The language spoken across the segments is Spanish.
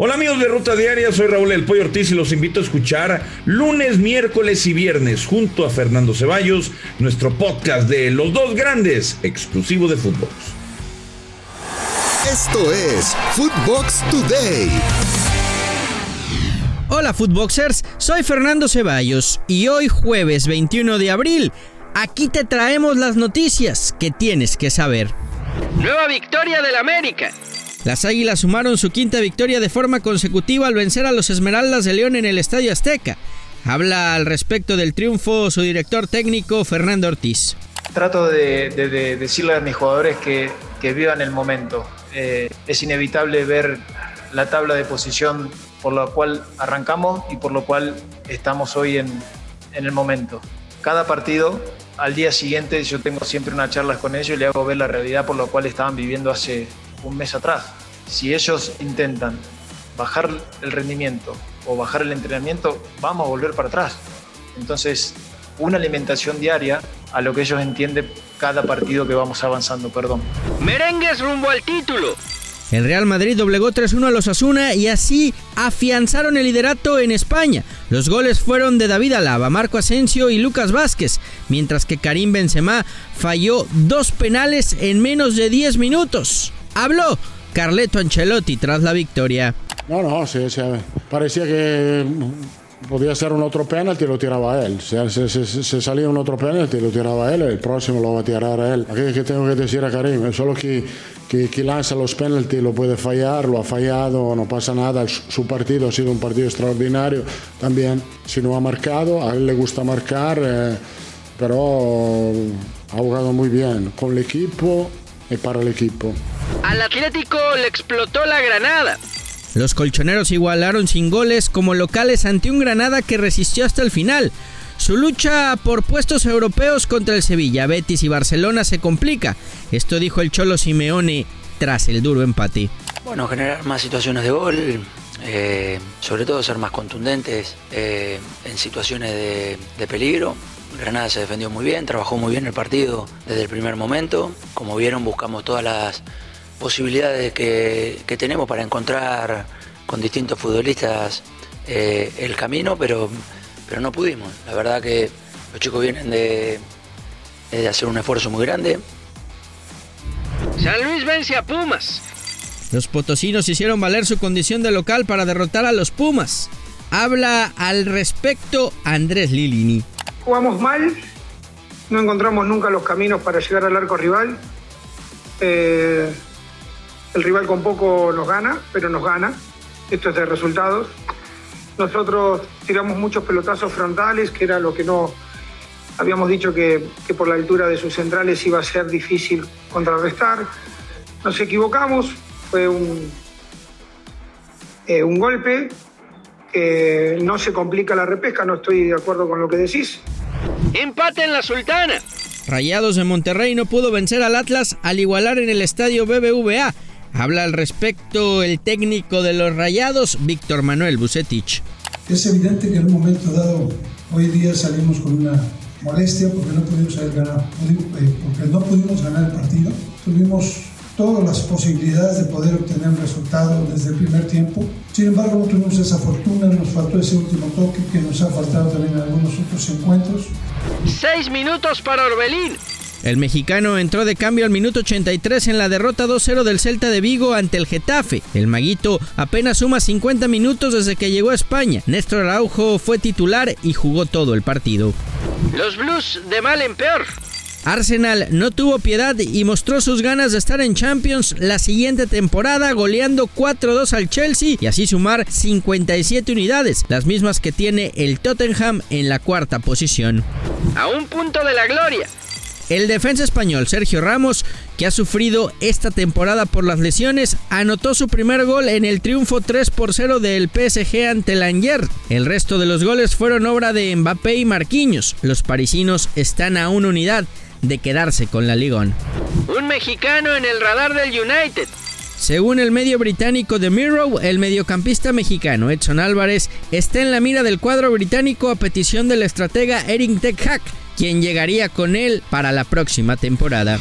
Hola amigos de Ruta Diaria, soy Raúl El Pollo Ortiz y los invito a escuchar lunes, miércoles y viernes junto a Fernando Ceballos, nuestro podcast de Los Dos Grandes, exclusivo de Footbox. Esto es Footbox Today. Hola Footboxers, soy Fernando Ceballos y hoy jueves 21 de abril, aquí te traemos las noticias que tienes que saber. Nueva victoria del América. Las Águilas sumaron su quinta victoria de forma consecutiva al vencer a los Esmeraldas de León en el Estadio Azteca. Habla al respecto del triunfo su director técnico Fernando Ortiz. Trato de, decirle a mis jugadores que, vivan el momento. Eh, es inevitable ver la tabla de posición por la cual arrancamos y por lo cual estamos hoy en, en el momento. Cada partido, al día siguiente, yo tengo siempre unas charlas con ellos y le hago ver la realidad por la cual estaban viviendo hace un mes atrás. Si ellos intentan bajar el rendimiento o bajar el entrenamiento, vamos a volver para atrás. Entonces, una alimentación diaria a lo que ellos entienden cada partido que vamos avanzando, perdón. Merengues rumbo al título. El Real Madrid doblegó 3-1 a los Asuna y así afianzaron el liderato en España. Los goles fueron de David Alaba, Marco Asensio y Lucas Vázquez, mientras que Karim Benzema falló dos penales en menos de 10 minutos. Habló Carleto Ancelotti tras la victoria. No, no, sí, parecía que podía ser un otro penalti lo tiraba él. Si se, salía un otro penalti lo tiraba él, el próximo lo va a tirar a él. Aquí que tengo que decir a Karim, solo que, que, que lanza los penaltis lo puede fallar, lo ha fallado, no pasa nada. Su partido ha sido un partido extraordinario también. Si no ha marcado, a él le gusta marcar, eh, pero ha jugado muy bien con el equipo y para el equipo. Al Atlético le explotó la granada. Los colchoneros igualaron sin goles como locales ante un Granada que resistió hasta el final. Su lucha por puestos europeos contra el Sevilla, Betis y Barcelona se complica. Esto dijo el Cholo Simeone tras el duro empate. Bueno, generar más situaciones de gol, eh, sobre todo ser más contundentes eh, en situaciones de peligro. Granada se defendió muy bien, trabajó muy bien el partido desde el primer momento. Como vieron, buscamos todas las posibilidades que, tenemos para encontrar con distintos futbolistas eh, el camino, pero, pero no pudimos. La verdad que los chicos vienen de, de hacer un esfuerzo muy grande. San Luis vence a Pumas. Los potosinos hicieron valer su condición de local para derrotar a los Pumas. Habla al respecto Andrés Lilini jugamos mal, no encontramos nunca los caminos para llegar al arco rival. Eh, el rival con poco nos gana, pero nos gana. Esto es de resultados. Nosotros tiramos muchos pelotazos frontales, que era lo que no habíamos dicho que, por la altura de sus centrales iba a ser difícil contrarrestar. Nos equivocamos, fue un, eh, un golpe, que no se complica la repesca, no estoy de acuerdo con lo que decís. Empate en la Sultana. Rayados de Monterrey no pudo vencer al Atlas al igualar en el estadio BBVA. Habla al respecto el técnico de los Rayados, Víctor Manuel Bucetich. Es evidente que en un momento dado, hoy día salimos con una molestia porque no pudimos ganar, eh, porque no pudimos ganar el partido. Tuvimos todas las posibilidades de poder obtener un resultado desde el primer tiempo. Sin embargo, no tuvimos esa fortuna, nos faltó ese último toque que nos ha faltado también en algunos otros encuentros. Seis minutos para Orbelín. El mexicano entró de cambio al minuto 83 en la derrota 2-0 del Celta de Vigo ante el Getafe. El maguito apenas suma 50 minutos desde que llegó a España. Néstor Araujo fue titular y jugó todo el partido. Los Blues de mal en peor. Arsenal no tuvo piedad y mostró sus ganas de estar en Champions la siguiente temporada, goleando 4-2 al Chelsea y así sumar 57 unidades, las mismas que tiene el Tottenham en la cuarta posición. A un punto de la gloria. El defensa español Sergio Ramos, que ha sufrido esta temporada por las lesiones, anotó su primer gol en el triunfo 3 por 0 del PSG ante el Angers. El resto de los goles fueron obra de Mbappé y Marquinhos. Los parisinos están a una unidad de quedarse con la Ligón. Un mexicano en el radar del United. Según el medio británico The Mirror, el mediocampista mexicano Edson Álvarez está en la mira del cuadro británico a petición del estratega Eric Ten Hag, quien llegaría con él para la próxima temporada.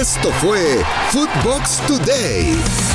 Esto fue Footbox Today.